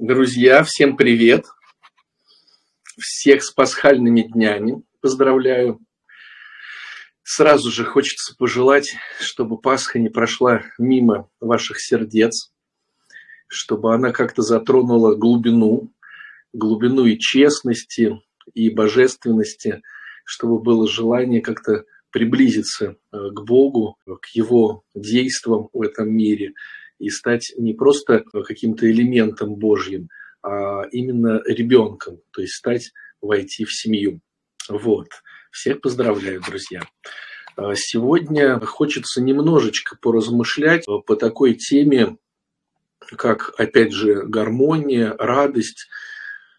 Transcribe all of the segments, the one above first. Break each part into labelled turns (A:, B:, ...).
A: Друзья, всем привет! Всех с пасхальными днями поздравляю. Сразу же хочется пожелать, чтобы Пасха не прошла мимо ваших сердец, чтобы она как-то затронула глубину, глубину и честности, и божественности, чтобы было желание как-то приблизиться э, к Богу, к Его действиям в этом мире и стать не просто каким-то элементом Божьим, а именно ребенком, то есть стать, войти в семью. Вот. Всех поздравляю, друзья. А сегодня хочется немножечко поразмышлять по такой теме, как, опять же, гармония, радость.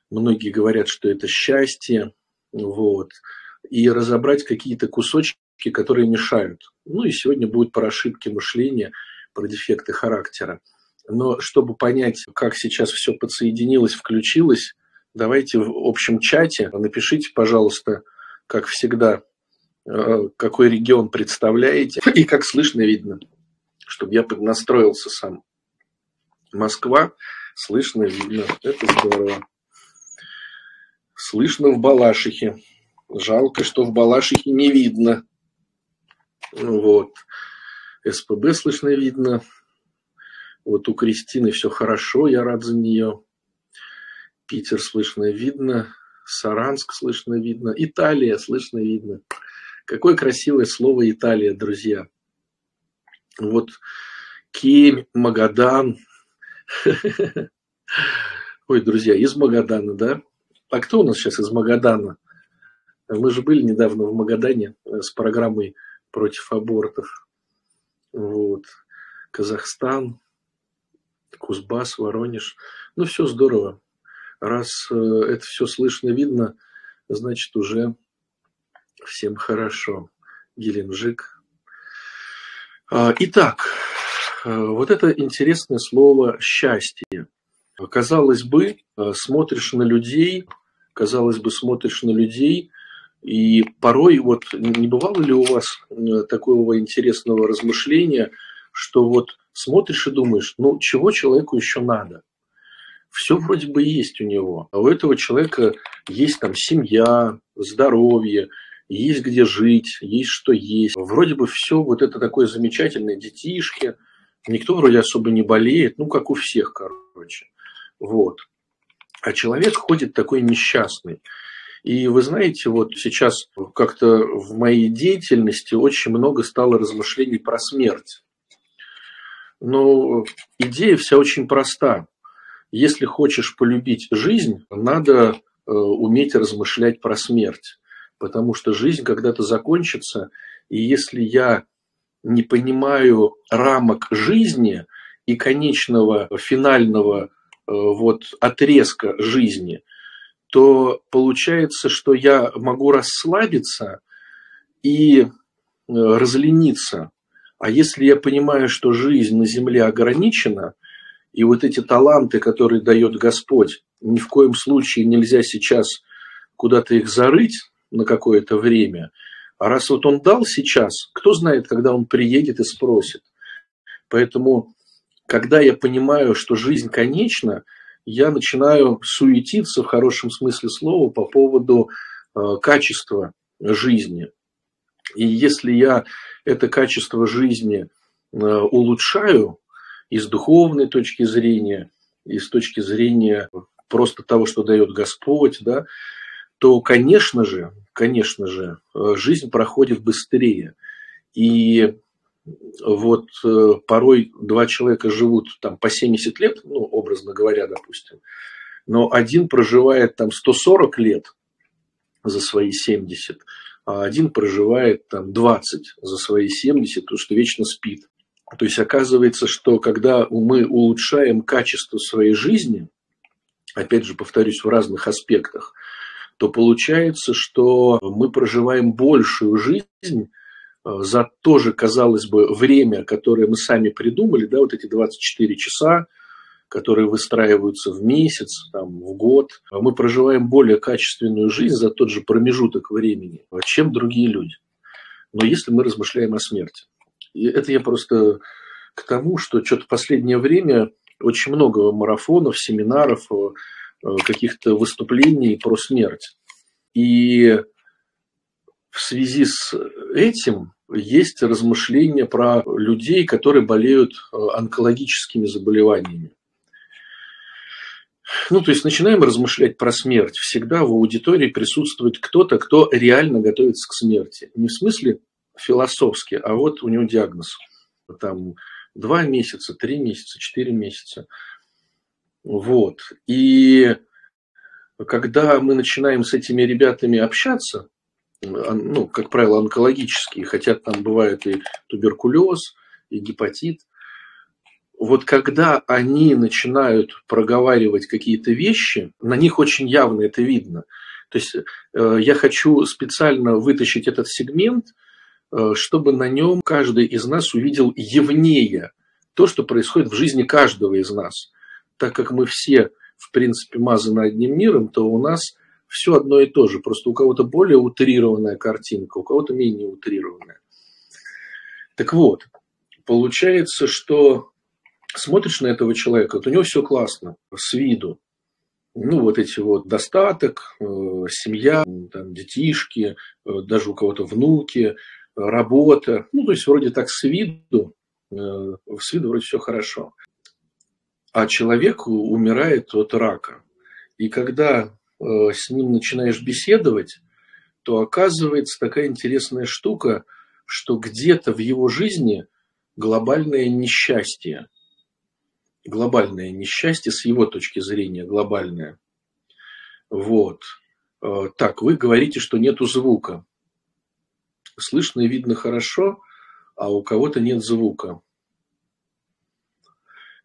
A: Многие говорят, что это счастье. Вот. И разобрать какие-то кусочки которые мешают. Ну и сегодня будет про ошибки мышления, про дефекты характера. Но чтобы понять, как сейчас все подсоединилось, включилось, давайте в общем чате напишите, пожалуйста, как всегда, э, какой регион представляете и как слышно видно, чтобы я поднастроился сам. Москва, слышно, видно, это здорово. Слышно в Балашихе. Жалко, что в Балашихе не видно. Вот. СПБ слышно видно. Вот у Кристины все хорошо, я рад за нее. Питер слышно видно. Саранск слышно видно. Италия слышно видно. Какое красивое слово Италия, друзья. Вот Кемь, Магадан. Ой, друзья, из Магадана, да? А кто у нас сейчас из Магадана? Мы же были недавно в Магадане с программой против абортов. Вот. Казахстан, Кузбасс, Воронеж. Ну, все здорово. Раз э, это все слышно, видно, значит, уже всем хорошо. Геленджик. А, итак, э, вот это интересное слово «счастье». Казалось бы, э, смотришь на людей, казалось бы, смотришь на людей – и порой вот не бывало ли у вас э, такого интересного размышления, что вот смотришь и думаешь, ну чего человеку еще надо? Все вроде бы есть у него. А у этого человека есть там семья, здоровье, есть где жить, есть что есть. Вроде бы все вот это такое замечательное, детишки. Никто вроде особо не болеет, ну как у всех, короче. Вот. А человек ходит такой несчастный. И вы знаете, вот сейчас как-то в моей деятельности очень много стало размышлений про смерть. Но идея вся очень проста. Если хочешь полюбить жизнь, надо э, уметь размышлять про смерть. Потому что жизнь когда-то закончится, и если я не понимаю рамок жизни и конечного финального э, вот отрезка жизни – то получается, что я могу расслабиться и э, разлениться. А если я понимаю, что жизнь на Земле ограничена, и вот эти таланты, которые дает Господь, ни в коем случае нельзя сейчас куда-то их зарыть на какое-то время. А раз вот он дал сейчас, кто знает, когда он приедет и спросит. Поэтому, когда я понимаю, что жизнь конечна, я начинаю суетиться в хорошем смысле слова по поводу э, качества жизни. И если я это качество жизни э, улучшаю и с духовной точки зрения, и с точки зрения просто того, что дает Господь, да, то, конечно же, конечно же, э, жизнь проходит быстрее. И вот э, порой два человека живут там по 70 лет, ну, образно говоря, допустим, но один проживает там 140 лет за свои 70, а один проживает там 20 за свои 70, потому что вечно спит. То есть оказывается, что когда мы улучшаем качество своей жизни, опять же повторюсь, в разных аспектах, то получается, что мы проживаем большую жизнь, за тоже, казалось бы, время, которое мы сами придумали, да, вот эти 24 часа, которые выстраиваются в месяц, там, в год, мы проживаем более качественную жизнь за тот же промежуток времени, чем другие люди. Но если мы размышляем о смерти. И это я просто к тому, что что-то последнее время очень много марафонов, семинаров, каких-то выступлений про смерть. И в связи с этим есть размышления про людей, которые болеют онкологическими заболеваниями. Ну, то есть начинаем размышлять про смерть. Всегда в аудитории присутствует кто-то, кто реально готовится к смерти. Не в смысле философски, а вот у него диагноз. Там два месяца, три месяца, четыре месяца. Вот. И когда мы начинаем с этими ребятами общаться, ну, как правило, онкологические, хотя там бывает и туберкулез, и гепатит, вот когда они начинают проговаривать какие-то вещи, на них очень явно это видно. То есть э, я хочу специально вытащить этот сегмент, э, чтобы на нем каждый из нас увидел явнее то, что происходит в жизни каждого из нас. Так как мы все, в принципе, мазаны одним миром, то у нас все одно и то же. Просто у кого-то более утрированная картинка, у кого-то менее утрированная. Так вот, получается, что смотришь на этого человека, вот у него все классно, с виду. Ну, вот эти вот достаток, э, семья, там, детишки, э, даже у кого-то внуки, работа. Ну, то есть, вроде так с виду, э, с виду вроде все хорошо. А человек умирает от рака. И когда с ним начинаешь беседовать, то оказывается такая интересная штука, что где-то в его жизни глобальное несчастье глобальное несчастье с его точки зрения, глобальное. Вот. Э, так, вы говорите, что нету звука. Слышно и видно хорошо, а у кого-то нет звука.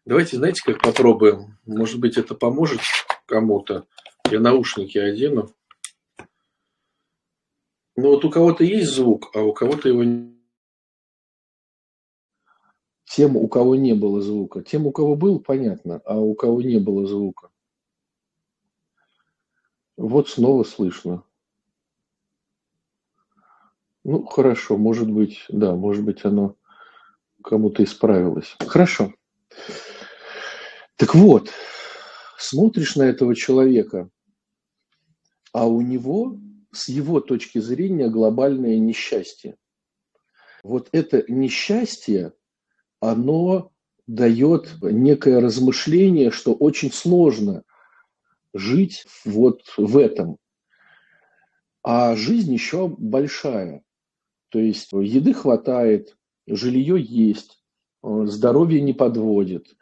A: Давайте, знаете, как попробуем? Может быть, это поможет кому-то. Я наушники одену. Ну вот у кого-то есть звук, а у кого-то его тем, у кого не было звука. Тем, у кого был, понятно, а у кого не было звука. Вот снова слышно. Ну, хорошо, может быть, да, может быть, оно кому-то исправилось. Хорошо. Так вот, смотришь на этого человека, а у него с его точки зрения глобальное несчастье. Вот это несчастье оно дает некое размышление, что очень сложно жить вот в этом. А жизнь еще большая. То есть еды хватает, жилье есть, здоровье не подводит.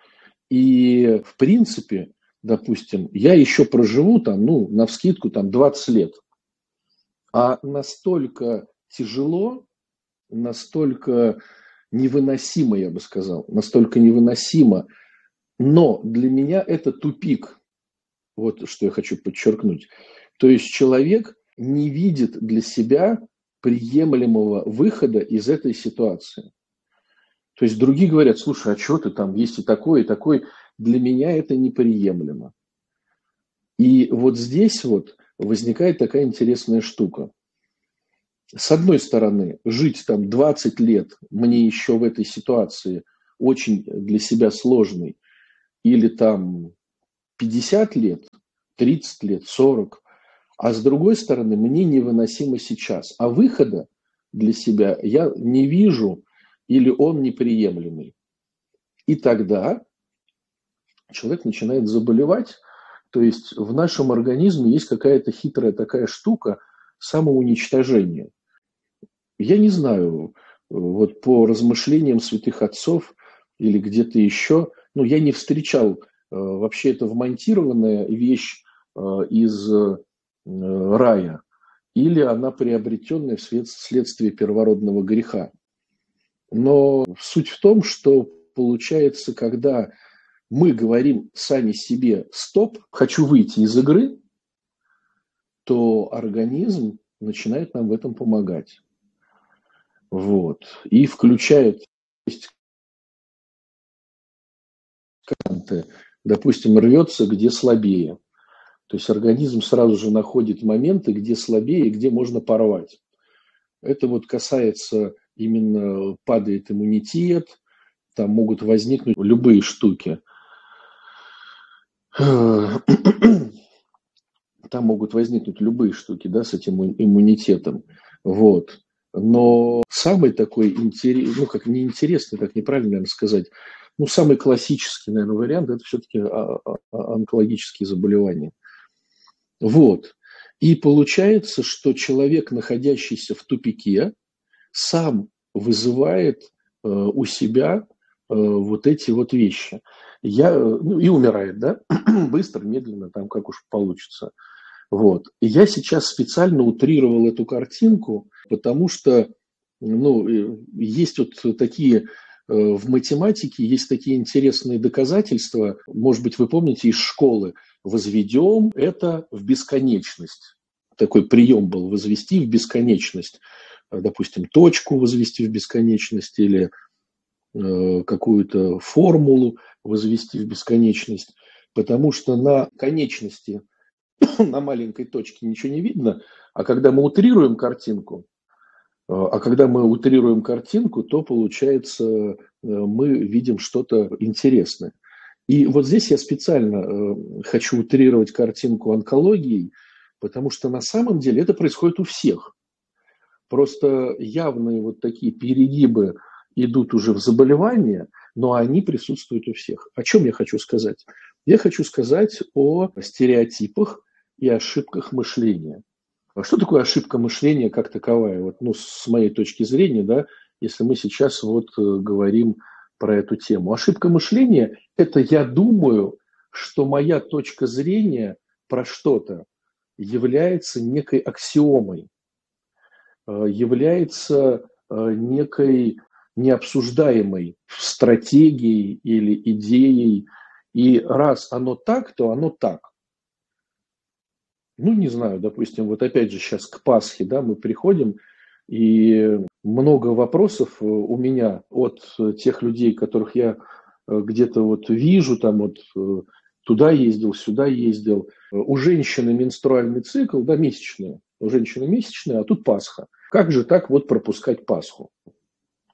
A: И в принципе, допустим, я еще проживу там, ну, на вскидку там 20 лет. А настолько тяжело, настолько невыносимо, я бы сказал, настолько невыносимо. Но для меня это тупик. Вот что я хочу подчеркнуть. То есть человек не видит для себя приемлемого выхода из этой ситуации. То есть другие говорят, слушай, а что ты там, есть и такой, и такой. Для меня это неприемлемо. И вот здесь вот возникает такая интересная штука с одной стороны, жить там 20 лет мне еще в этой ситуации очень для себя сложный, или там 50 лет, 30 лет, 40, а с другой стороны, мне невыносимо сейчас. А выхода для себя я не вижу, или он неприемлемый. И тогда человек начинает заболевать, то есть в нашем организме есть какая-то хитрая такая штука самоуничтожения. Я не знаю, вот по размышлениям святых отцов или где-то еще, ну, я не встречал э, вообще это вмонтированная вещь э, из э, рая, или она приобретенная вследствие первородного греха. Но суть в том, что получается, когда мы говорим сами себе «стоп, хочу выйти из игры», то организм начинает нам в этом помогать. Вот. И включает допустим, рвется, где слабее. То есть организм сразу же находит моменты, где слабее где можно порвать. Это вот касается именно падает иммунитет, там могут возникнуть любые штуки. там могут возникнуть любые штуки, да, с этим иммунитетом. Вот. Но самый такой интересный, ну, как неинтересный, так неправильно, наверное, сказать, ну, самый классический, наверное, вариант – это все-таки а, а, а, онкологические заболевания. Вот. И получается, что человек, находящийся в тупике, сам вызывает э, у себя э, вот эти вот вещи. Я, ну, и умирает, да, быстро, медленно, там как уж получится. Вот. И я сейчас специально утрировал эту картинку, потому что ну, э, есть вот такие в математике есть такие интересные доказательства, может быть, вы помните из школы, возведем это в бесконечность. Такой прием был возвести в бесконечность. Допустим, точку возвести в бесконечность или э, какую-то формулу возвести в бесконечность. Потому что на конечности, на маленькой точке ничего не видно, а когда мы утрируем картинку, э, а когда мы утрируем картинку, то получается э, мы видим что-то интересное. И вот здесь я специально э, хочу утрировать картинку онкологии, потому что на самом деле это происходит у всех. Просто явные вот такие перегибы идут уже в заболевания, но они присутствуют у всех. О чем я хочу сказать? Я хочу сказать о стереотипах и ошибках мышления. А что такое ошибка мышления как таковая? Вот, ну, с моей точки зрения, да, если мы сейчас вот э, говорим про эту тему. Ошибка мышления – это я думаю, что моя точка зрения про что-то является некой аксиомой, э, является э, некой необсуждаемой стратегией или идеей. И раз оно так, то оно так. Ну, не знаю, допустим, вот опять же сейчас к Пасхе, да, мы приходим, и много вопросов э, у меня от э, тех людей, которых я э, где-то вот вижу, там вот туда ездил, сюда ездил. У женщины менструальный цикл, да, месячный. У женщины месячный, а тут Пасха. Как же так вот пропускать Пасху?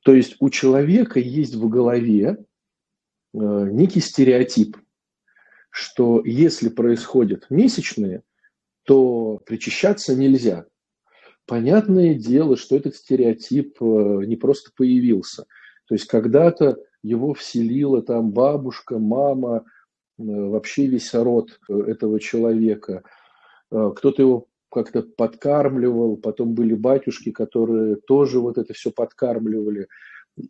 A: То есть у человека есть в голове некий стереотип, что если происходят месячные, то причащаться нельзя. Понятное дело, что этот стереотип э, не просто появился. То есть когда-то его вселила там бабушка, мама, э, вообще весь род э, этого человека. Кто-то его как-то подкармливал, потом были батюшки, которые тоже вот это все подкармливали.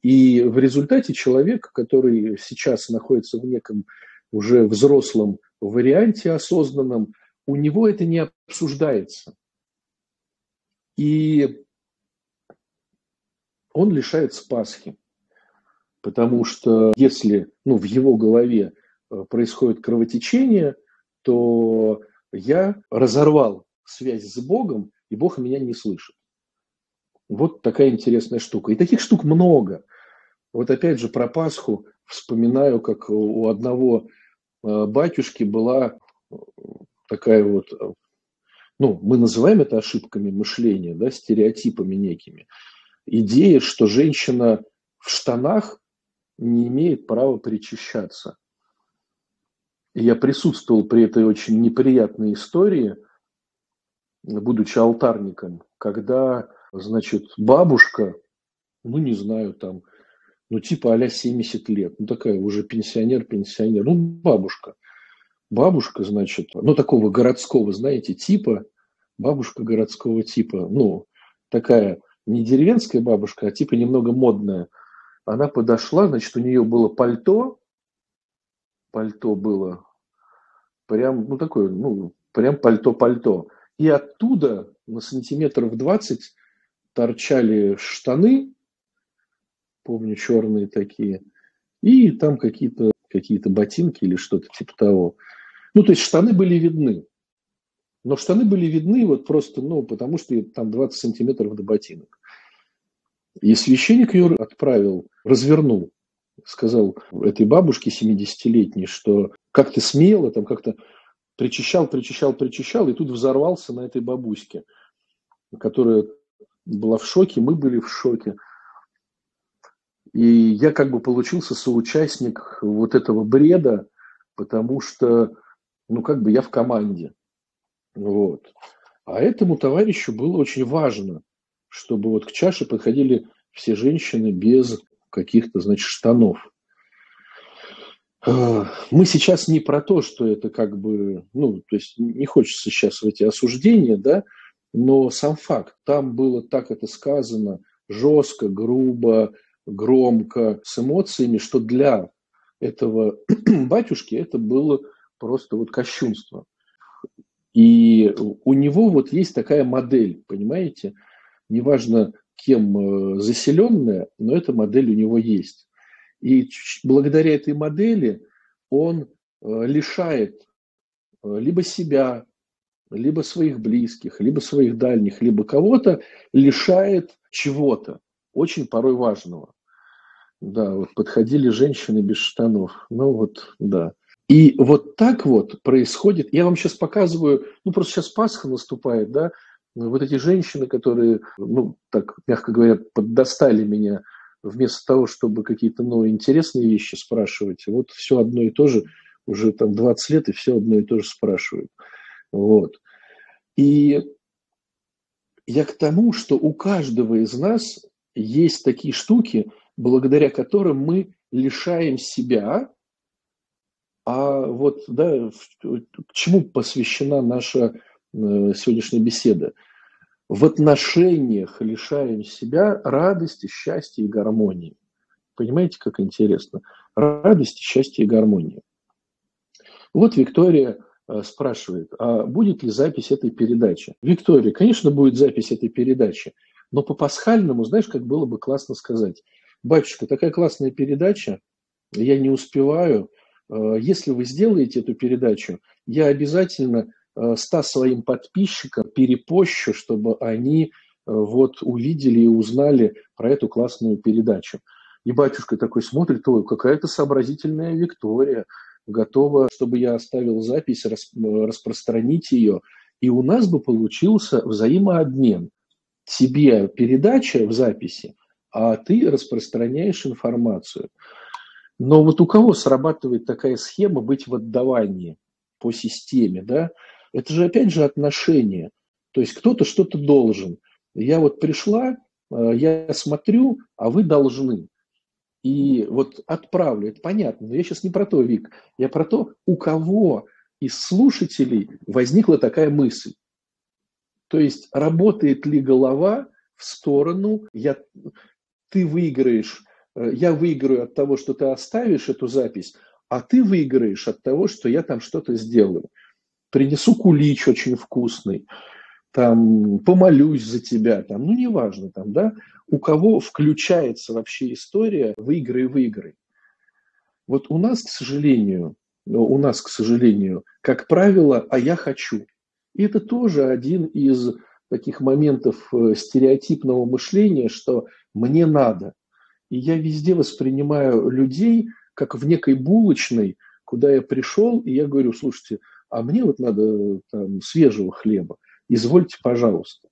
A: И в результате человек, который сейчас находится в неком уже взрослом варианте осознанном, у него это не обсуждается. И он лишается Пасхи. Потому что если ну, в его голове э, происходит кровотечение, то я разорвал связь с Богом, и Бог меня не слышит. Вот такая интересная штука. И таких штук много. Вот опять же про Пасху вспоминаю, как у одного э, батюшки была э, такая вот ну, мы называем это ошибками мышления, да, стереотипами некими. Идея, что женщина в штанах не имеет права причащаться. И я присутствовал при этой очень неприятной истории, будучи алтарником, когда, значит, бабушка, ну, не знаю, там, ну, типа а 70 лет, ну, такая уже пенсионер-пенсионер, ну, бабушка, бабушка, значит, ну, такого городского, знаете, типа, бабушка городского типа, ну, такая не деревенская бабушка, а типа немного модная. Она подошла, значит, у нее было пальто, пальто было прям, ну, такое, ну, прям пальто-пальто. И оттуда на сантиметров 20 торчали штаны, помню, черные такие, и там какие-то какие ботинки или что-то типа того. Ну, то есть штаны были видны. Но штаны были видны вот просто, ну, потому что там 20 сантиметров до ботинок. И священник ее отправил, развернул, сказал этой бабушке 70-летней, что как ты смело, там как-то причащал, причащал, причащал, и тут взорвался на этой бабуське, которая была в шоке, мы были в шоке. И я как бы получился соучастник вот этого бреда, потому что ну, как бы я в команде. Вот. А этому товарищу было очень важно, чтобы вот к чаше подходили все женщины без каких-то, значит, штанов. Мы сейчас не про то, что это как бы, ну, то есть не хочется сейчас в эти осуждения, да, но сам факт, там было так это сказано, жестко, грубо, громко, с эмоциями, что для этого батюшки это было просто вот кощунство. И у него вот есть такая модель, понимаете, неважно кем э, заселенная, но эта модель у него есть. И благодаря этой модели он э, лишает э, либо себя, либо своих близких, либо своих дальних, либо кого-то, лишает чего-то, очень порой важного. Да, вот подходили женщины без штанов. Ну вот, да. И вот так вот происходит, я вам сейчас показываю, ну просто сейчас Пасха наступает, да, вот эти женщины, которые, ну так, мягко говоря, поддостали меня вместо того, чтобы какие-то новые интересные вещи спрашивать, вот все одно и то же, уже там 20 лет, и все одно и то же спрашивают. Вот. И я к тому, что у каждого из нас есть такие штуки, благодаря которым мы лишаем себя а вот, да, к чему посвящена наша э, сегодняшняя беседа? В отношениях лишаем себя радости, счастья и гармонии. Понимаете, как интересно? Радости, счастья и гармонии. Вот Виктория э, спрашивает, а будет ли запись этой передачи? Виктория, конечно, будет запись этой передачи, но по пасхальному, знаешь, как было бы классно сказать, батюшка, такая классная передача, я не успеваю, Э, если вы сделаете эту передачу, я обязательно 100 э, своим подписчикам перепощу, чтобы они э, вот увидели и узнали про эту классную передачу. И батюшка такой смотрит, ой, какая-то сообразительная Виктория, готова, чтобы я оставил запись, распространить ее. И у нас бы получился взаимообмен. Тебе передача в записи, а ты распространяешь информацию. Но вот у кого срабатывает такая схема быть в отдавании по системе, да? Это же опять же отношения. То есть кто-то что-то должен. Я вот пришла, э, я смотрю, а вы должны. И вот отправлю, это понятно. Но я сейчас не про то, Вик. Я про то, у кого из слушателей возникла такая мысль. То есть работает ли голова в сторону, я, ты выиграешь Э, я выиграю от того, что ты оставишь эту запись, а ты выиграешь от того, что я там что-то сделаю. Принесу кулич очень вкусный, там, помолюсь за тебя, там, ну, неважно, там, да, у кого включается вообще история выиграй-выиграй. Вот у нас, к сожалению, у нас, к сожалению, как правило, а я хочу. И это тоже один из таких моментов э, стереотипного мышления, что мне надо – и я везде воспринимаю людей как в некой булочной, куда я пришел, и я говорю, слушайте, а мне вот надо там, свежего хлеба, извольте, пожалуйста.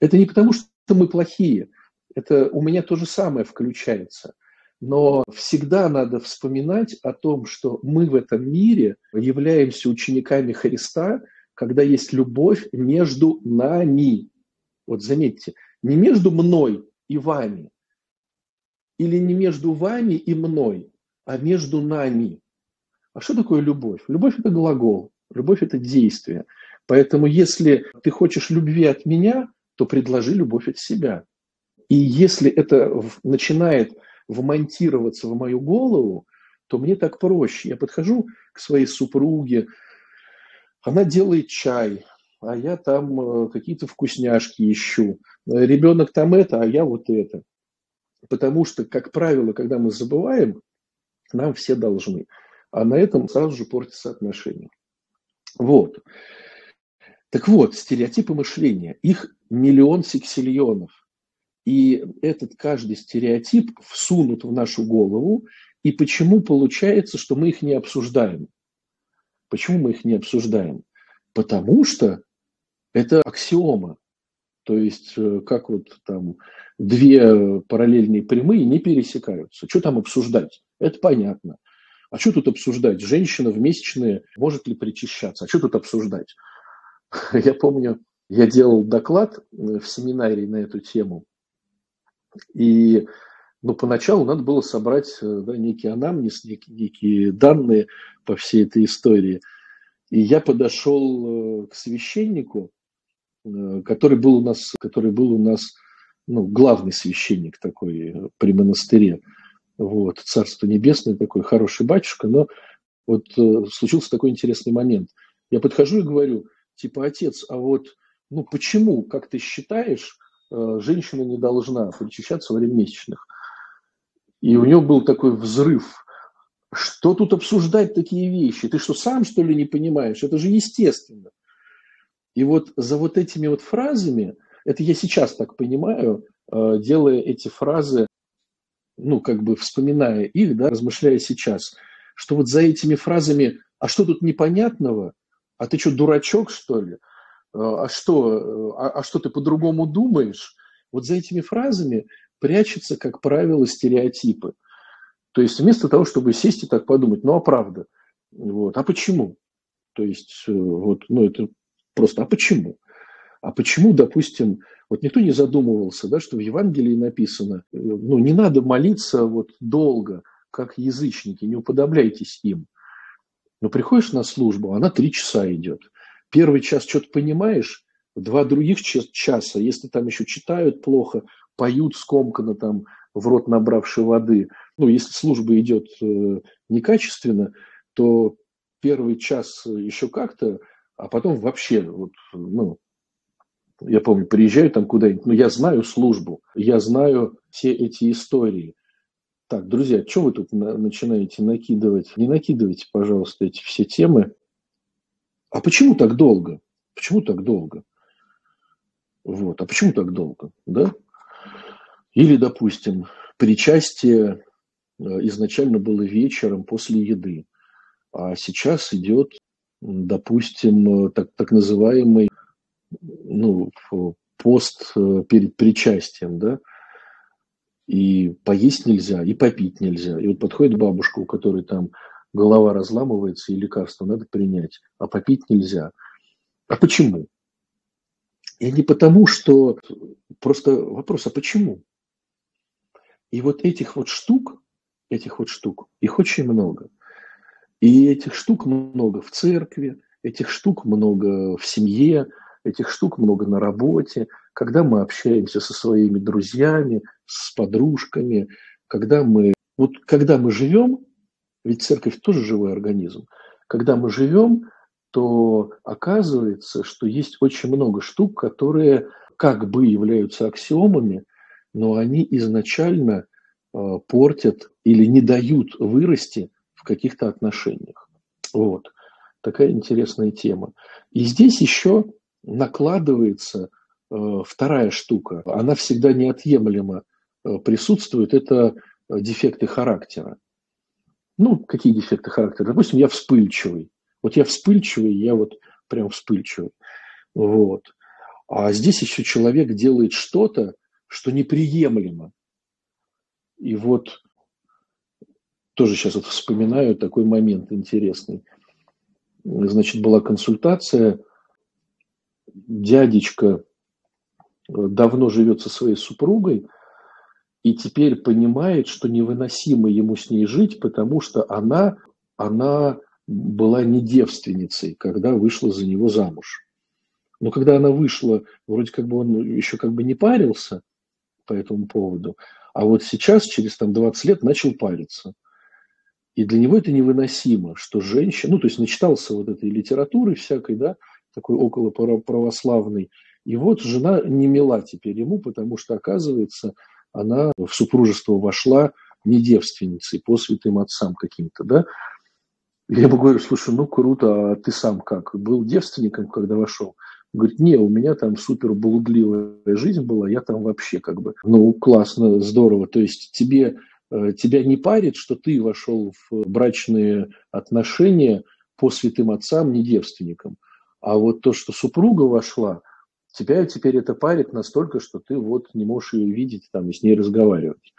A: Это не потому, что мы плохие, это у меня то же самое включается. Но всегда надо вспоминать о том, что мы в этом мире являемся учениками Христа, когда есть любовь между нами. Вот заметьте, не между мной и вами, или не между вами и мной, а между нами. А что такое любовь? Любовь – это глагол, любовь – это действие. Поэтому если ты хочешь любви от меня, то предложи любовь от себя. И если это начинает вмонтироваться в мою голову, то мне так проще. Я подхожу к своей супруге, она делает чай, а я там э, какие-то вкусняшки ищу. Ребенок там это, а я вот это. Потому что, как правило, когда мы забываем, нам все должны. А на этом сразу же портятся отношения. Вот. Так вот, стереотипы мышления. Их миллион сексиллионов. И этот каждый стереотип всунут в нашу голову. И почему получается, что мы их не обсуждаем? Почему мы их не обсуждаем? Потому что это аксиома. То есть, э, как вот там две параллельные прямые не пересекаются. Что там обсуждать? Это понятно. А что тут обсуждать? Женщина в месячные может ли причащаться? А что тут обсуждать? Я помню, я делал доклад в семинаре на эту тему. И ну, поначалу надо было собрать да, некий анамнез, некие, некие данные по всей этой истории. И я подошел к священнику, который был у нас, который был у нас ну, главный священник такой при монастыре. Вот, Царство Небесное, такой хороший батюшка, но вот э, случился такой интересный момент. Я подхожу и говорю, типа, отец, а вот, ну, почему, как ты считаешь, э, женщина не должна причащаться во время месячных? И у него был такой взрыв. Что тут обсуждать такие вещи? Ты что, сам, что ли, не понимаешь? Это же естественно. И вот за вот этими вот фразами, это я сейчас так понимаю, э, делая эти фразы ну, как бы вспоминая их, да, размышляя сейчас, что вот за этими фразами «а что тут непонятного?», «а ты что, дурачок, что ли?», «а что, а, а что ты по-другому думаешь?», вот за этими фразами прячутся, как правило, стереотипы. То есть вместо того, чтобы сесть и так подумать, ну а правда, вот, а почему? То есть, э, вот, ну это просто, а почему? А почему, допустим, вот никто не задумывался, да, что в Евангелии написано, э, ну, не надо молиться вот долго, как язычники, не уподобляйтесь им. Но приходишь на службу, она три часа идет. Первый час что-то понимаешь, два других часа, если там еще читают плохо, поют скомканно там в рот набравшей воды. Ну, если служба идет э, некачественно, то первый час еще как-то, а потом вообще вот, ну, я помню, приезжаю там куда-нибудь, но я знаю службу, я знаю все эти истории. Так, друзья, что вы тут на, начинаете накидывать? Не накидывайте, пожалуйста, эти все темы. А почему так долго? Почему так долго? Вот. А почему так долго? Да? Или, допустим, причастие э, изначально было вечером после еды, а сейчас идет, допустим, так, так называемый ну, пост э, перед причастием, да, и поесть нельзя, и попить нельзя. И вот подходит бабушка, у которой там голова разламывается, и лекарство надо принять, а попить нельзя. А почему? И не потому, что просто вопрос, а почему? И вот этих вот штук, этих вот штук, их очень много. И этих штук много в церкви, этих штук много в семье, Этих штук много на работе, когда мы общаемся со своими друзьями, с подружками, когда мы, вот когда мы живем, ведь церковь тоже живой организм, когда мы живем, то оказывается, что есть очень много штук, которые как бы являются аксиомами, но они изначально э, портят или не дают вырасти в каких-то отношениях. Вот. Такая интересная тема. И здесь еще накладывается э, вторая штука. Она всегда неотъемлемо э, присутствует. Это дефекты характера. Ну, какие дефекты характера? Допустим, я вспыльчивый. Вот я вспыльчивый, я вот прям вспыльчивый. Вот. А здесь еще человек делает что-то, что неприемлемо. И вот тоже сейчас вот вспоминаю такой момент интересный. Значит, была консультация – дядечка э, давно живет со своей супругой и теперь понимает, что невыносимо ему с ней жить, потому что она, она была не девственницей, когда вышла за него замуж. Но когда она вышла, вроде как бы он еще как бы не парился по этому поводу, а вот сейчас, через там 20 лет, начал париться. И для него это невыносимо, что женщина, ну, то есть начитался вот этой литературы всякой, да, такой около православный. И вот жена не мила теперь ему, потому что, оказывается, она в супружество вошла не девственницей, по святым отцам каким-то, да. Я ему говорю, слушай, ну круто, а ты сам как? Был девственником, когда вошел? Он говорит, не, у меня там супер блудливая жизнь была, я там вообще как бы, ну, классно, здорово. То есть тебе, э, тебя не парит, что ты вошел в брачные отношения по святым отцам не девственником. А вот то, что супруга вошла, тебя теперь это парит настолько, что ты вот не можешь ее видеть там и с ней разговаривать.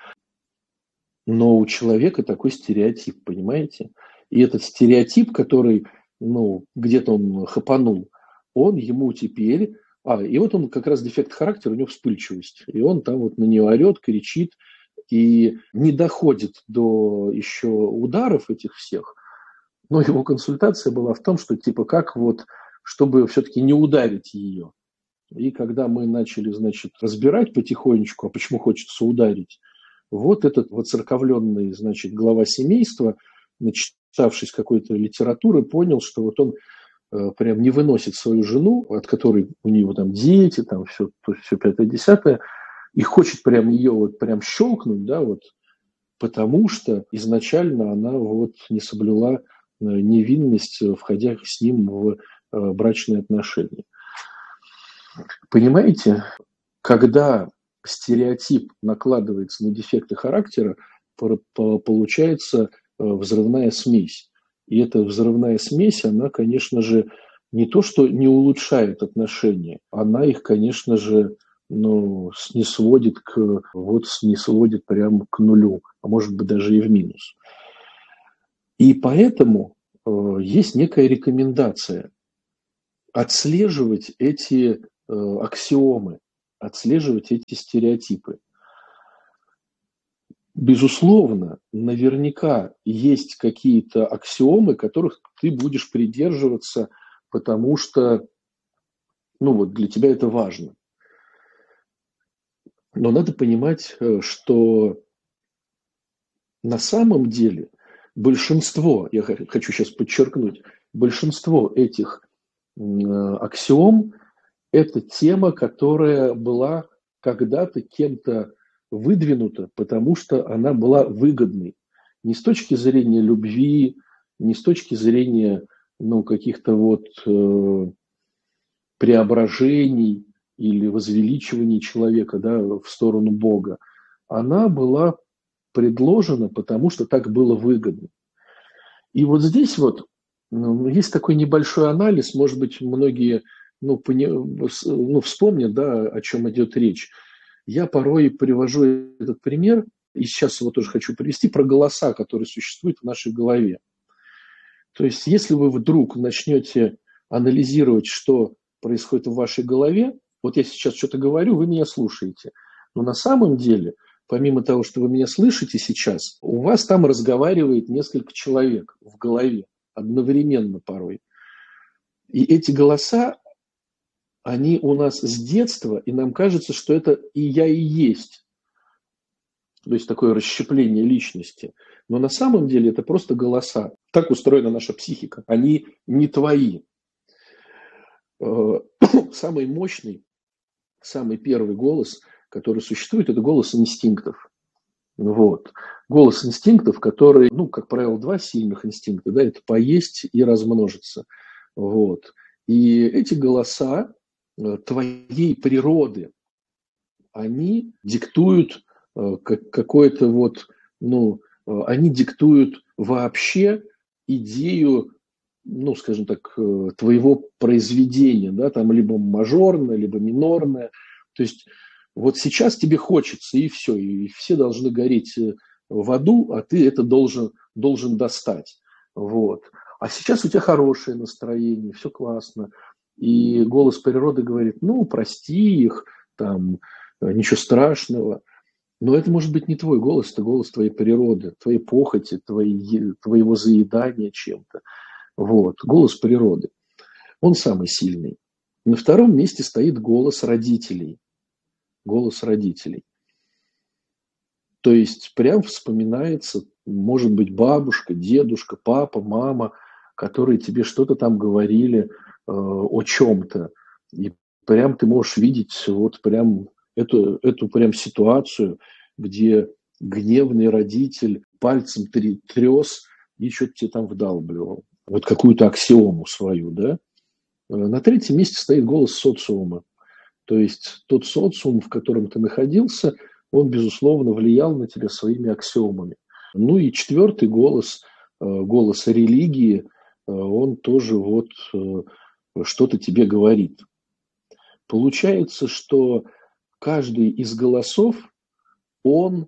A: Но у человека такой стереотип, понимаете? И этот стереотип, который, ну, где-то он хапанул, он ему теперь... А, и вот он как раз дефект характера, у него вспыльчивость. И он там вот на нее орет, кричит, и не доходит до еще ударов этих всех. Но его консультация была в том, что типа как вот, чтобы все-таки не ударить ее. И когда мы начали, значит, разбирать потихонечку, а почему хочется ударить, вот этот воцерковленный, значит, глава семейства, начитавшись какой-то литературы, понял, что вот он э, прям не выносит свою жену, от которой у него там дети, там все, все пятое-десятое, и хочет прям ее вот прям щелкнуть, да, вот, потому что изначально она вот не соблюла э, невинность, входя с ним в э, брачные отношения. Понимаете, когда стереотип накладывается на дефекты характера, получается э, взрывная смесь. И эта взрывная смесь, она, конечно же, не то, что не улучшает отношения, она их, конечно же, ну, не сводит к, вот не сводит прямо к нулю, а может быть даже и в минус. И поэтому э, есть некая рекомендация отслеживать эти э, аксиомы, отслеживать эти стереотипы. Безусловно, наверняка есть какие-то аксиомы, которых ты будешь придерживаться, потому что ну вот, для тебя это важно. Но надо понимать, э, что на самом деле большинство, я хочу сейчас подчеркнуть, большинство этих аксиом это тема, которая была когда-то кем-то выдвинута, потому что она была выгодной. Не с точки зрения любви, не с точки зрения ну, каких-то вот э, преображений или возвеличиваний человека да, в сторону Бога. Она была предложена, потому что так было выгодно. И вот здесь вот ну, есть такой небольшой анализ, может быть, многие ну, пони, ну, вспомнят, да, о чем идет речь. Я порой привожу этот пример, и сейчас его тоже хочу привести, про голоса, которые существуют в нашей голове. То есть, если вы вдруг начнете анализировать, что происходит в вашей голове, вот я сейчас что-то говорю, вы меня слушаете. Но на самом деле, помимо того, что вы меня слышите сейчас, у вас там разговаривает несколько человек в голове одновременно порой. И эти голоса, они у нас с детства, и нам кажется, что это и я и есть. То есть такое расщепление личности. Но на самом деле это просто голоса. Так устроена наша психика. Они не твои. Э, самый мощный, самый первый голос, который существует, это голос инстинктов. Вот. Голос инстинктов, который, ну, как правило, два сильных инстинкта, да, это поесть и размножиться. Вот. И эти голоса, Э, твоей природы, они диктуют э, какое-то вот, ну, э, они диктуют вообще идею, ну, скажем так, твоего произведения, да, там либо мажорное, либо минорное. То есть вот сейчас тебе хочется, и все, и все должны гореть в аду, а ты это должен, должен достать. Вот. А сейчас у тебя хорошее настроение, все классно. И голос природы говорит, ну, прости их, там, э, ничего страшного. Но это может быть не твой голос, это голос твоей природы, твоей похоти, твоей, твоего заедания чем-то. Вот, голос природы. Он самый сильный. На втором месте стоит голос родителей. Голос родителей. То есть прям вспоминается, может быть, бабушка, дедушка, папа, мама, которые тебе что-то там говорили – Э, о чем-то. И прям ты можешь видеть вот прям эту, эту прям ситуацию, где гневный родитель пальцем трес и что-то тебе там вдалбливал. Вот какую-то аксиому свою, да. Э, на третьем месте стоит голос социума. То есть тот социум, в котором ты находился, он, безусловно, влиял на тебя своими аксиомами. Ну и четвертый голос, э, голос религии, он тоже вот что-то тебе говорит. Получается, что каждый из голосов, он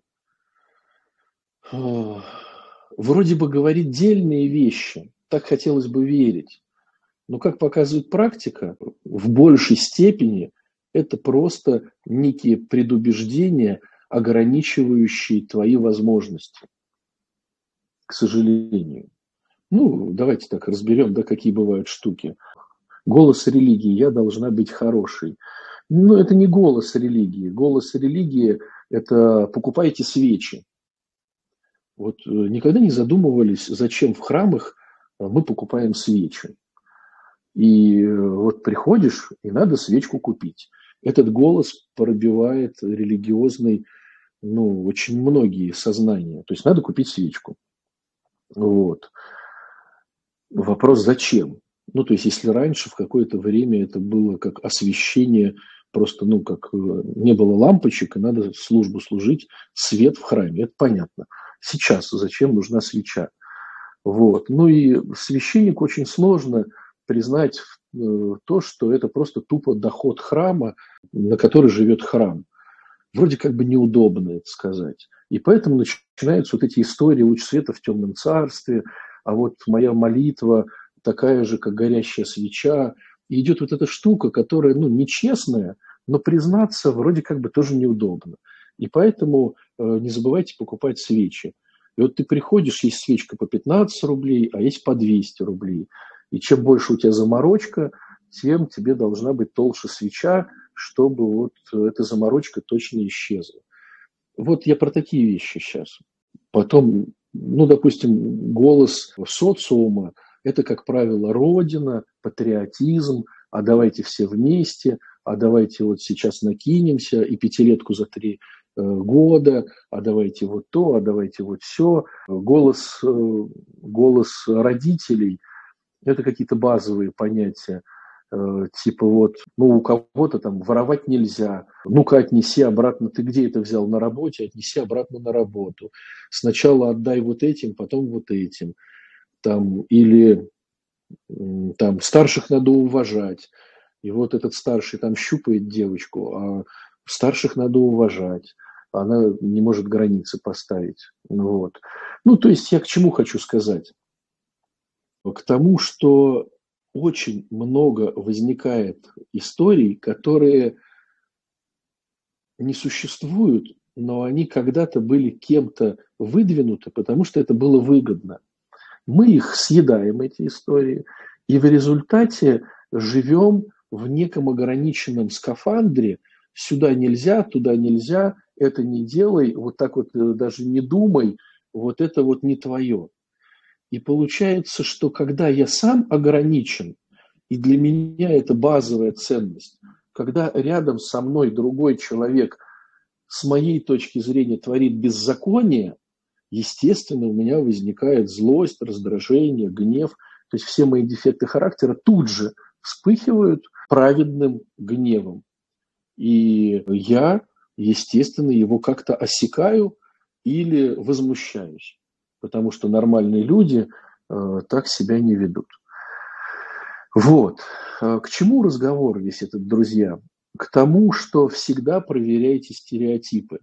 A: вроде бы говорит дельные вещи, так хотелось бы верить. Но, как показывает практика, в большей степени это просто некие предубеждения, ограничивающие твои возможности. К сожалению. Ну, давайте так разберем, да, какие бывают штуки. Голос религии, я должна быть хорошей. Но это не голос религии. Голос религии – это покупайте свечи. Вот э, никогда не задумывались, зачем в храмах э, мы покупаем свечи. И э, вот приходишь, и надо свечку купить. Этот голос пробивает религиозный, ну, очень многие сознания. То есть надо купить свечку. Вот. Вопрос, зачем? Ну, то есть, если раньше в какое-то время это было как освещение, просто, ну, как не было лампочек, и надо службу служить, свет в храме, это понятно сейчас, зачем нужна свеча. Вот. Ну и священнику очень сложно признать э, то, что это просто тупо доход храма, на который живет храм. Вроде как бы неудобно это сказать. И поэтому начинаются вот эти истории «Луч света в темном царстве», а вот моя молитва такая же, как горящая свеча. И идет вот эта штука, которая, ну, нечестная, но признаться вроде как бы тоже неудобно. И поэтому э, не забывайте покупать свечи. И вот ты приходишь, есть свечка по 15 рублей, а есть по 200 рублей. И чем больше у тебя заморочка, тем тебе должна быть толще свеча, чтобы вот эта заморочка точно исчезла. Вот я про такие вещи сейчас. Потом, ну, допустим, голос социума – это, как правило, родина, патриотизм, а давайте все вместе, а давайте вот сейчас накинемся и пятилетку за три Э, года, а давайте вот то, а давайте вот все. Голос, э, голос родителей – это какие-то базовые понятия. Э, типа вот, ну, у кого-то там воровать нельзя. Ну-ка, отнеси обратно. Ты где это взял на работе? Отнеси обратно на работу. Сначала отдай вот этим, потом вот этим. Там, или там старших надо уважать. И вот этот старший там щупает девочку, а старших надо уважать она не может границы поставить. Вот. Ну, то есть я к чему хочу сказать? К тому, что очень много возникает историй, которые не существуют, но они когда-то были кем-то выдвинуты, потому что это было выгодно. Мы их съедаем, эти истории, и в результате живем в неком ограниченном скафандре, сюда нельзя, туда нельзя, это не делай, вот так вот даже не думай, вот это вот не твое. И получается, что когда я сам ограничен, и для меня это базовая ценность, когда рядом со мной другой человек с моей точки зрения творит беззаконие, естественно, у меня возникает злость, раздражение, гнев. То есть все мои дефекты характера тут же вспыхивают праведным гневом. И я естественно, его как-то осекаю или возмущаюсь, потому что нормальные люди э, так себя не ведут. Вот. Э, к чему разговор весь этот, друзья? К тому, что всегда проверяйте стереотипы.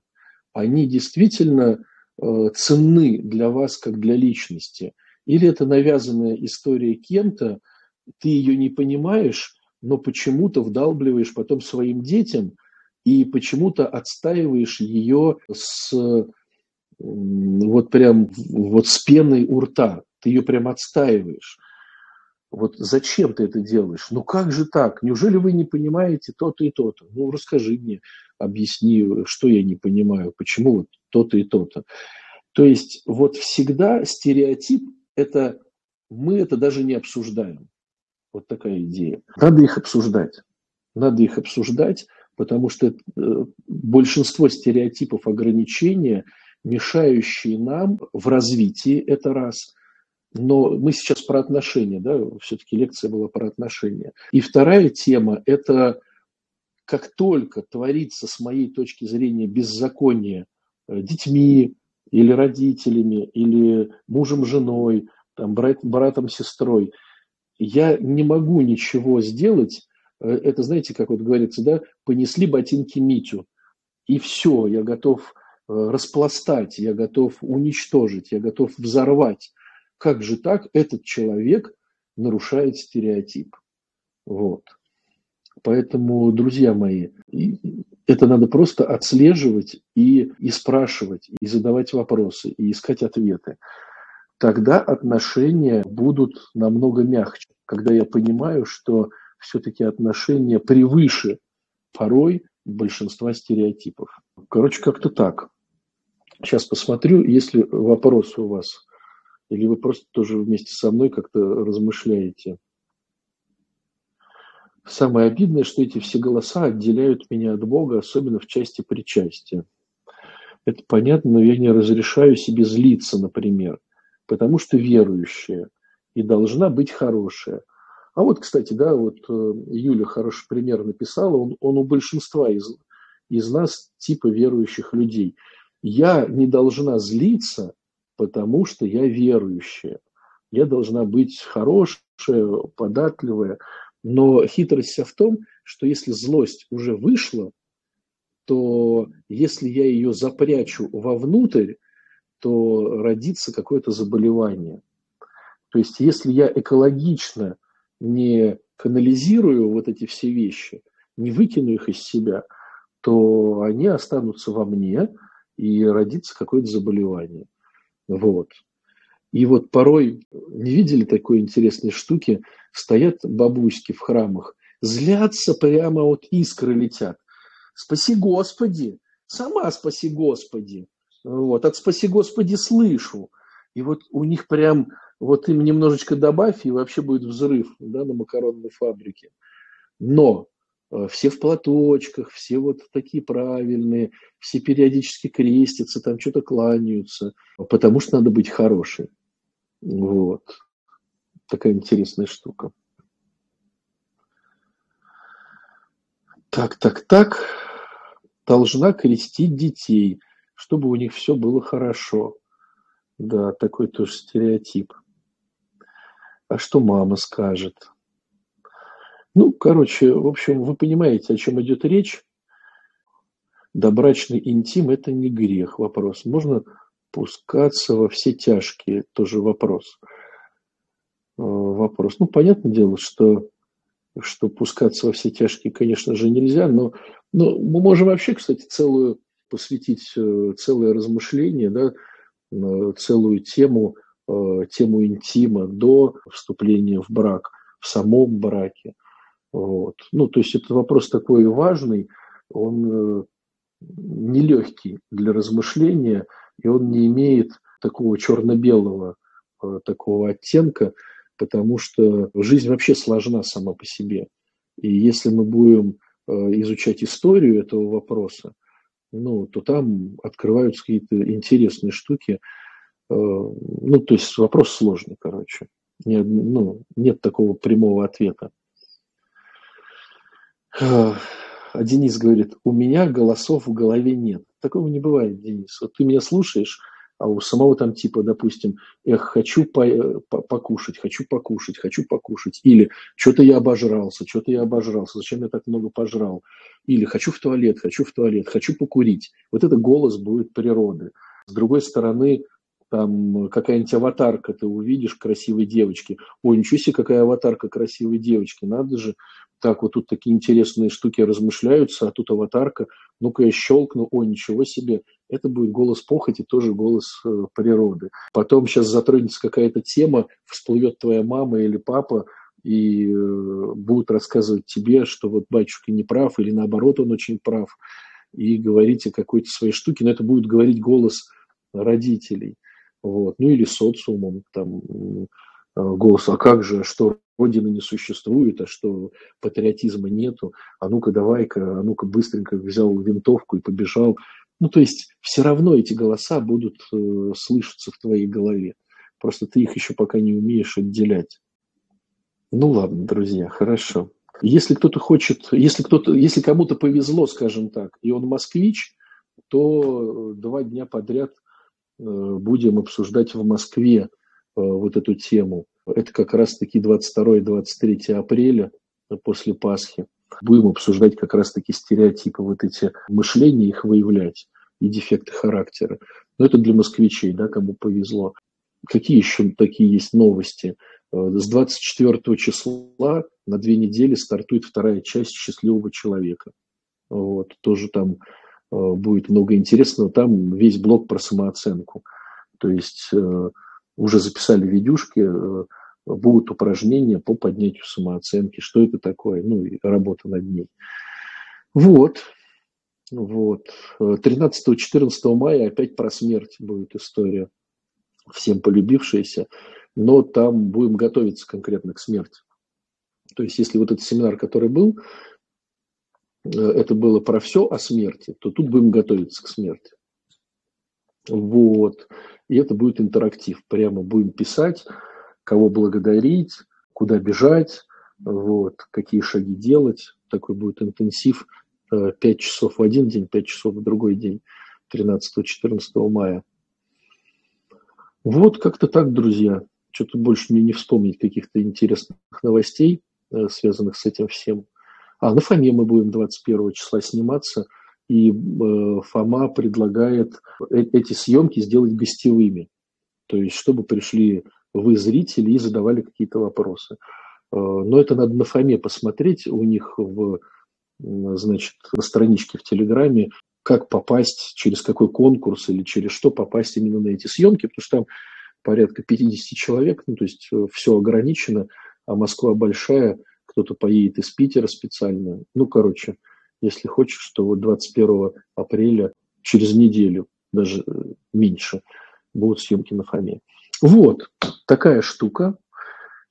A: Они действительно э, ценны для вас как для личности. Или это навязанная история кем-то, ты ее не понимаешь, но почему-то вдалбливаешь потом своим детям – и почему-то отстаиваешь ее с вот прям вот с пеной у рта. Ты ее прям отстаиваешь. Вот зачем ты это делаешь? Ну как же так? Неужели вы не понимаете то-то и то-то? Ну расскажи мне, объясни, что я не понимаю, почему вот то-то и то-то. То есть вот всегда стереотип – это мы это даже не обсуждаем. Вот такая идея. Надо их обсуждать. Надо их обсуждать, потому что э, большинство стереотипов ограничения, мешающие нам в развитии, это раз. Но мы сейчас про отношения, да, все-таки лекция была про отношения. И вторая тема – это как только творится, с моей точки зрения, беззаконие э, детьми или родителями, или мужем, женой, там, брат, братом, сестрой, я не могу ничего сделать, Э, это, знаете, как вот говорится, да, понесли ботинки Митю, и все, я готов распластать, я готов уничтожить, я готов взорвать. Как же так этот человек нарушает стереотип? Вот. Поэтому, друзья мои, это надо просто отслеживать и, и спрашивать, и задавать вопросы, и искать ответы. Тогда отношения будут намного мягче, когда я понимаю, что все-таки отношения превыше порой большинства стереотипов. Короче, как-то так. Сейчас посмотрю, если вопросы у вас, или вы просто тоже вместе со мной как-то размышляете. Самое обидное, что эти все голоса отделяют меня от Бога, особенно в части причастия. Это понятно, но я не разрешаю себе злиться, например, потому что верующая и должна быть хорошая. А вот, кстати, да, вот э, Юля хороший пример написала, он, он у большинства из, из нас типа верующих людей. Я не должна злиться, потому что я верующая. Я должна быть хорошая, податливая, но хитрость вся в том, что если злость уже вышла, то если я ее запрячу вовнутрь, то родится какое-то заболевание. То есть если я экологично не канализирую вот эти все вещи, не выкину их из себя, то они останутся во мне, и родится какое-то заболевание. Вот. И вот порой, не видели такой интересной штуки, стоят бабуськи в храмах, злятся прямо от искры летят. Спаси Господи, сама спаси Господи. Вот, от спаси Господи слышу. И вот у них прям, вот им немножечко добавь, и вообще будет взрыв да, на макаронной фабрике. Но все в платочках, все вот такие правильные, все периодически крестятся, там что-то кланяются, потому что надо быть хорошим. Вот. Такая интересная штука. Так, так, так. Должна крестить детей, чтобы у них все было хорошо. Да, такой тоже стереотип. А что мама скажет? Ну, короче, в общем, вы понимаете, о чем идет речь. Добрачный интим – это не грех. Вопрос. Можно Пускаться во все тяжкие, тоже вопрос. Э, вопрос. Ну, понятное дело, что, что пускаться во все тяжкие, конечно же, нельзя, но, но мы можем вообще, кстати, целую посвятить э, целое размышление, да, э, целую тему, тему интима до вступления в брак, в самом браке. Вот. Ну, то есть это вопрос такой важный, он нелегкий для размышления – и он не имеет такого черно-белого э, такого оттенка, потому что жизнь вообще сложна сама по себе. И если мы будем э, изучать историю этого вопроса, ну, то там открываются какие-то интересные штуки. Э, ну, то есть вопрос сложный, короче. Не, ну, нет такого прямого ответа. А Денис говорит, у меня голосов в голове нет. Такого не бывает, Денис. Вот ты меня слушаешь, а у самого там типа, допустим, эх, хочу по по покушать, хочу покушать, хочу покушать. Или что-то я обожрался, что-то я обожрался, зачем я так много пожрал. Или хочу в туалет, хочу в туалет, хочу покурить. Вот это голос будет природы. С другой стороны, там какая-нибудь аватарка ты увидишь красивой девочки. Ой, ничего себе, какая аватарка красивой девочки, надо же. Так, вот тут такие интересные штуки размышляются, а тут аватарка. Ну-ка я щелкну, ой, ничего себе. Это будет голос похоти, тоже голос э, природы. Потом сейчас затронется какая-то тема, всплывет твоя мама или папа, и э, будут рассказывать тебе, что вот батюшка не прав, или наоборот он очень прав, и говорить о какой-то своей штуке, но это будет говорить голос родителей вот, ну или социумом, там, э, голос, а как же, что Родины не существует, а что патриотизма нету, а ну-ка давай-ка, а ну-ка быстренько взял винтовку и побежал. Ну, то есть все равно эти голоса будут э, слышаться в твоей голове. Просто ты их еще пока не умеешь отделять. Ну ладно, друзья, хорошо. Если кто-то хочет, если кто-то, если кому-то повезло, скажем так, и он москвич, то два дня подряд Э, будем обсуждать в Москве э, вот эту тему. Это как раз-таки 22-23 апреля э, после Пасхи. Будем обсуждать как раз-таки стереотипы, вот эти мышления, их выявлять. и дефекты характера. Но это для москвичей, да, кому повезло. Какие еще такие есть новости? Э, с 24 числа на две недели стартует вторая часть «Счастливого человека». Вот, тоже там э, будет много интересного. Там весь блок про самооценку. То есть э, уже записали видюшки, будут упражнения по поднятию самооценки. Что это такое? Ну, и работа над ней. Вот. Вот. 13-14 мая опять про смерть будет история. Всем полюбившаяся но там будем готовиться конкретно к смерти. То есть, если вот этот семинар, который был, э, это было про все о смерти, то тут будем готовиться к смерти. Вот. И это будет интерактив. Прямо будем писать, кого благодарить, куда бежать, вот, какие шаги делать. Такой будет интенсив 5 э, часов в один день, 5 часов в другой день, 13-14 мая. Вот как-то так, друзья что-то больше мне не вспомнить каких-то интересных новостей, э, связанных с этим всем. А на Фоме мы будем 21 числа сниматься, и э, Фома предлагает э, эти съемки сделать гостевыми. То есть, чтобы пришли вы, зрители, и задавали какие-то вопросы. Но это надо на Фоме посмотреть. У них в, значит, на страничке в Телеграме как попасть, через какой конкурс или через что попасть именно на эти съемки, потому что там порядка 50 человек, ну, то есть э, все ограничено, а Москва большая, кто-то поедет из Питера специально. Ну, короче, если хочешь, то вот 21 апреля, через неделю, даже э, меньше, будут съемки на Фоме. Вот, такая штука.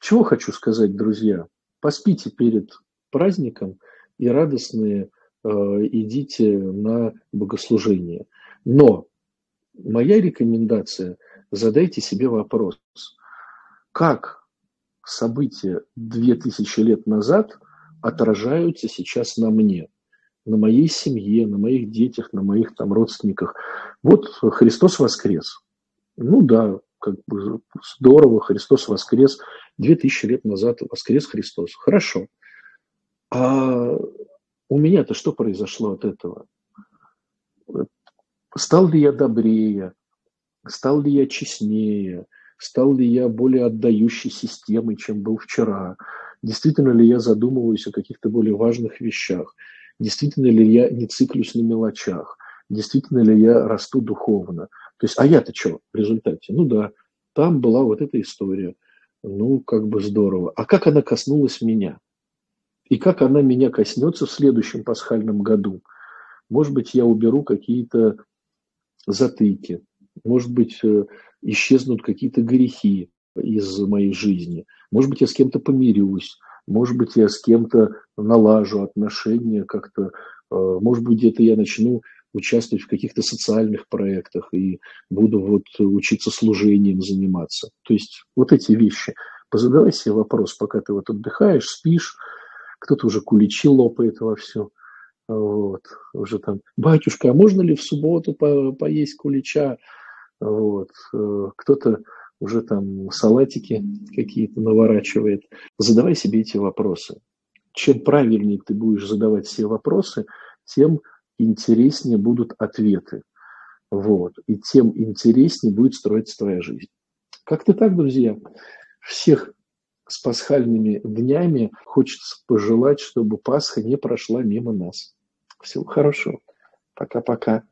A: Чего хочу сказать, друзья? Поспите перед праздником и радостные э, идите на богослужение. Но моя рекомендация – задайте себе вопрос, как события 2000 лет назад отражаются сейчас на мне, на моей семье, на моих детях, на моих там родственниках. Вот Христос воскрес. Ну да, как бы здорово, Христос воскрес. 2000 лет назад воскрес Христос. Хорошо. А у меня-то что произошло от этого? Стал ли я добрее? Стал ли я честнее? Стал ли я более отдающей системой, чем был вчера? Действительно ли я задумываюсь о каких-то более важных вещах? Действительно ли я не циклюсь на мелочах? Действительно ли я расту духовно? То есть, а я-то что в результате? Ну да, там была вот эта история. Ну, как бы здорово. А как она коснулась меня? И как она меня коснется в следующем пасхальном году? Может быть, я уберу какие-то затыки, может быть, э, исчезнут какие-то грехи из моей жизни. Может быть, я с кем-то помирюсь. Может быть, я с кем-то налажу отношения как-то. Э, может быть, где-то я начну участвовать в каких-то социальных проектах и буду вот учиться служением заниматься. То есть вот эти вещи. Позадавай себе вопрос, пока ты вот отдыхаешь, спишь, кто-то уже куличи лопает во все. Вот, уже там, батюшка, а можно ли в субботу по поесть кулича? Вот. Э, кто-то уже там салатики какие-то наворачивает. Задавай себе эти вопросы. Чем правильнее ты будешь задавать все вопросы, тем интереснее будут ответы. Вот. И тем интереснее будет строиться твоя жизнь. Как-то так, друзья. Всех с пасхальными днями хочется пожелать, чтобы Пасха не прошла мимо нас. Всего хорошего. Пока-пока.